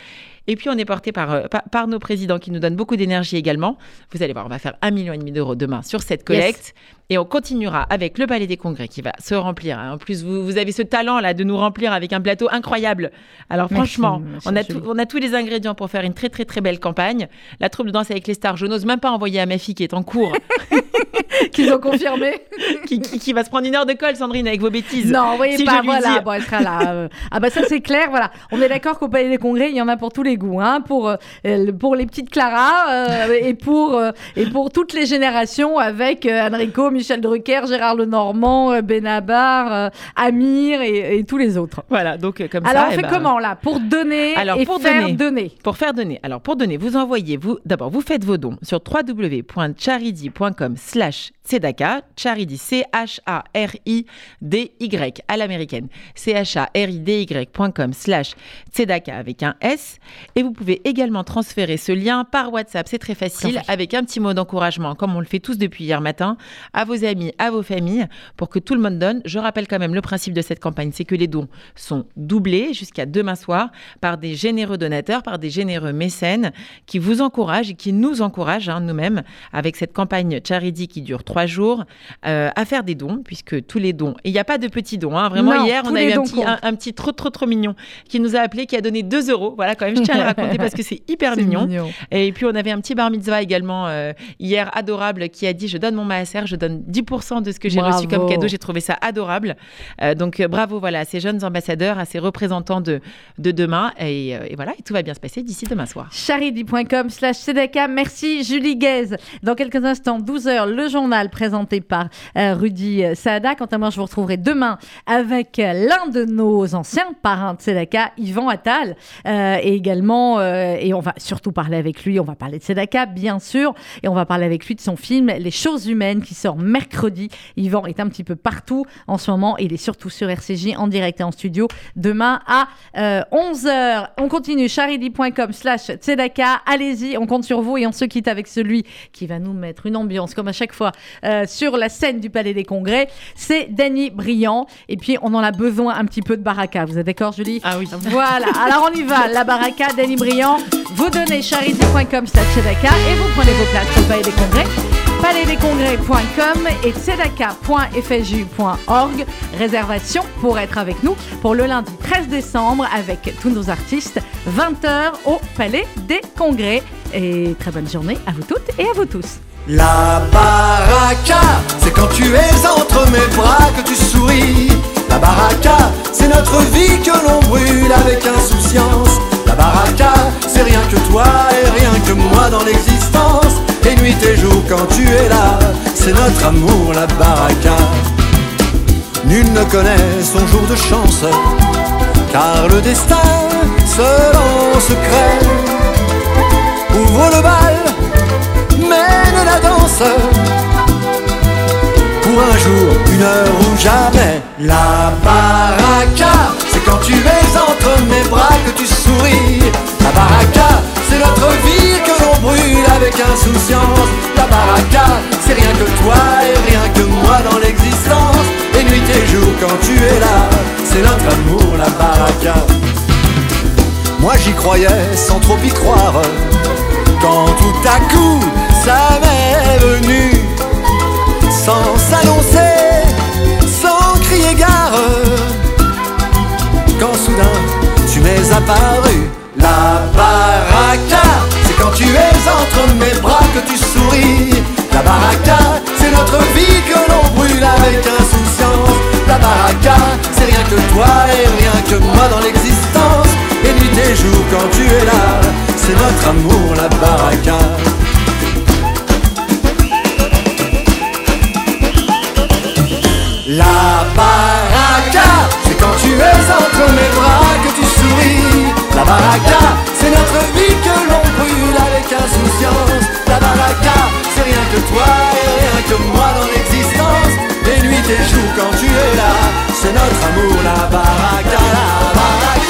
Speaker 5: Et puis on est porté par, euh, par, par nos présidents qui nous donnent beaucoup d'énergie également. Vous allez voir, on va faire un million et demi d'euros demain sur cette collecte. Et on continuera avec le Palais des Congrès qui va se remplir. hein. En plus, vous, vous avez ce talent là de nous remplir avec un plateau incroyable. Alors
Speaker 4: Merci,
Speaker 5: franchement,
Speaker 4: merci,
Speaker 5: on a, tout- on a tous les ingrédients pour faire une très très très belle campagne. La troupe de danse avec les stars, je n'ose même pas envoyer à ma fille qui est en cours.
Speaker 4: Qu'ils ont confirmé
Speaker 5: qui, qui- qui va se prendre une heure de colle, Sandrine, avec vos bêtises.
Speaker 4: Non, voyez
Speaker 5: Si
Speaker 4: pas,
Speaker 5: lui
Speaker 4: voilà,
Speaker 5: dis.
Speaker 4: bon, elle sera là. euh. Ah bah ça c'est clair, voilà. On est d'accord qu'au Palais des Congrès, il y en a pour tous les hein, pour, euh, pour les petites Clara euh, et, pour, euh, et pour toutes les générations avec Enrico, Michel Drucker, Gérard Lenormand, Benabar, Amir et, et tous les autres.
Speaker 5: Voilà, donc comme
Speaker 4: Alors
Speaker 5: ça.
Speaker 4: on
Speaker 5: eh
Speaker 4: fait
Speaker 5: ben,
Speaker 4: comment là Pour donner
Speaker 5: Alors,
Speaker 4: et
Speaker 5: pour
Speaker 4: faire
Speaker 5: donner,
Speaker 4: donner.
Speaker 5: Pour faire donner. Alors, pour donner, vous envoyez, vous, d'abord, vous faites vos dons sur www.charity.com slash tzedaka. Charity, C-H-A-R-I-D-Y, à l'américaine. C-H-A-R-I-D-Y.com slash tzedaka avec un S. Et vous pouvez également transférer ce lien par WhatsApp. C'est très facile, avec un petit mot d'encouragement, comme on le fait tous depuis hier matin, à vos amis, à vos familles, pour que tout le monde donne. Je rappelle quand même le principe de cette campagne, c'est que les dons sont doublés jusqu'à demain soir par des généreux donateurs, par des généreux mécènes qui vous encouragent et qui nous encouragent hein, nous-mêmes avec cette campagne Charity qui dure trois jours euh, à faire des dons, puisque tous les dons, et il n'y a pas de petits dons, hein, vraiment
Speaker 4: Non,
Speaker 5: hier on a eu un petit,
Speaker 4: comptent.
Speaker 5: un, un petit trop trop trop mignon qui nous a appelé, qui a donné 2 euros, voilà quand même je tiens à le raconter parce que c'est hyper mignon.
Speaker 4: mignon.
Speaker 5: Et puis on avait un petit bar mitzvah également euh, hier adorable qui a dit je donne mon maaser, je donne 10% de ce que j'ai reçu comme cadeau, j'ai trouvé ça adorable. Euh, donc euh, bravo voilà à ces jeunes ambassadeurs, à ces représentants de, de demain et, euh, et voilà, et tout va bien se passer d'ici demain soir.
Speaker 4: charity.com slash Sedeka. Merci Julie Guez. Dans quelques instants, 12h, le journal présenté par euh, Rudy Saada. Quant à moi, je vous retrouverai demain avec l'un de nos anciens parrains de Sedaka, Yvan Attal. Euh, et également, euh, et on va surtout parler avec lui, on va parler de Sedaka, bien sûr, et on va parler avec lui de son film Les choses humaines qui sort mercredi. Yvan est un petit peu partout en ce moment. Il est surtout sur RCJ en direct et en studio demain à 11h. On continue, charity.com slash tzedaka. Allez-y, on compte sur vous et on se quitte avec celui qui va nous mettre une ambiance, comme à chaque fois, euh, sur la scène du Palais des Congrès. C'est Danny Briand. Et puis, on en a besoin un petit peu de baraka. Vous êtes d'accord, Julie?
Speaker 5: Ah oui.
Speaker 4: Voilà. Alors, on y va. La baraka, Danny Briand. Vous donnez charity.com slash tzedaka et vous prenez vos places le Palais des Congrès palaisdescongrès.com et tzedaka.fju.org. Réservation pour être avec nous pour le lundi 13 décembre avec tous nos artistes, 20h au Palais des Congrès. Et très bonne journée à vous toutes et à vous tous.
Speaker 16: La baraka, c'est quand tu es entre mes bras que tu souris. La baraka, c'est notre vie que l'on brûle avec insouciance. Baraka, c'est rien que toi et rien que moi dans l'existence. Et nuit et jour quand tu es là, c'est notre amour, la baraka. Nul ne connaît son jour de chance, car le destin seul en secret ouvre le bal mène la danse Pour un jour, une heure ou jamais La baraka, c'est quand tu es entre mes bras que tu souris baraka, c'est notre vie que l'on brûle avec insouciance. La baraka, c'est rien que toi et rien que moi dans l'existence. Et nuit et jour quand tu es là, c'est notre amour la baraka. Moi j'y croyais sans trop y croire. Quand tout à coup ça m'est venu. Sans s'annoncer, sans crier gare. Quand soudain tu m'es apparu, la baraka, c'est quand tu es entre mes bras que tu souris. La baraka, c'est notre vie que l'on brûle avec insouciance. La baraka, c'est rien que toi et rien que moi dans l'existence. Et nuit et jour quand tu es là, c'est notre amour, la baraka. La baraka, c'est quand tu es entre mes bras que tu La baraka, c'est notre vie que l'on brûle avec insouciance. La baraka, c'est rien que toi et rien que moi dans l'existence. Les nuits, tes jours quand tu es là, c'est notre amour, la baraka.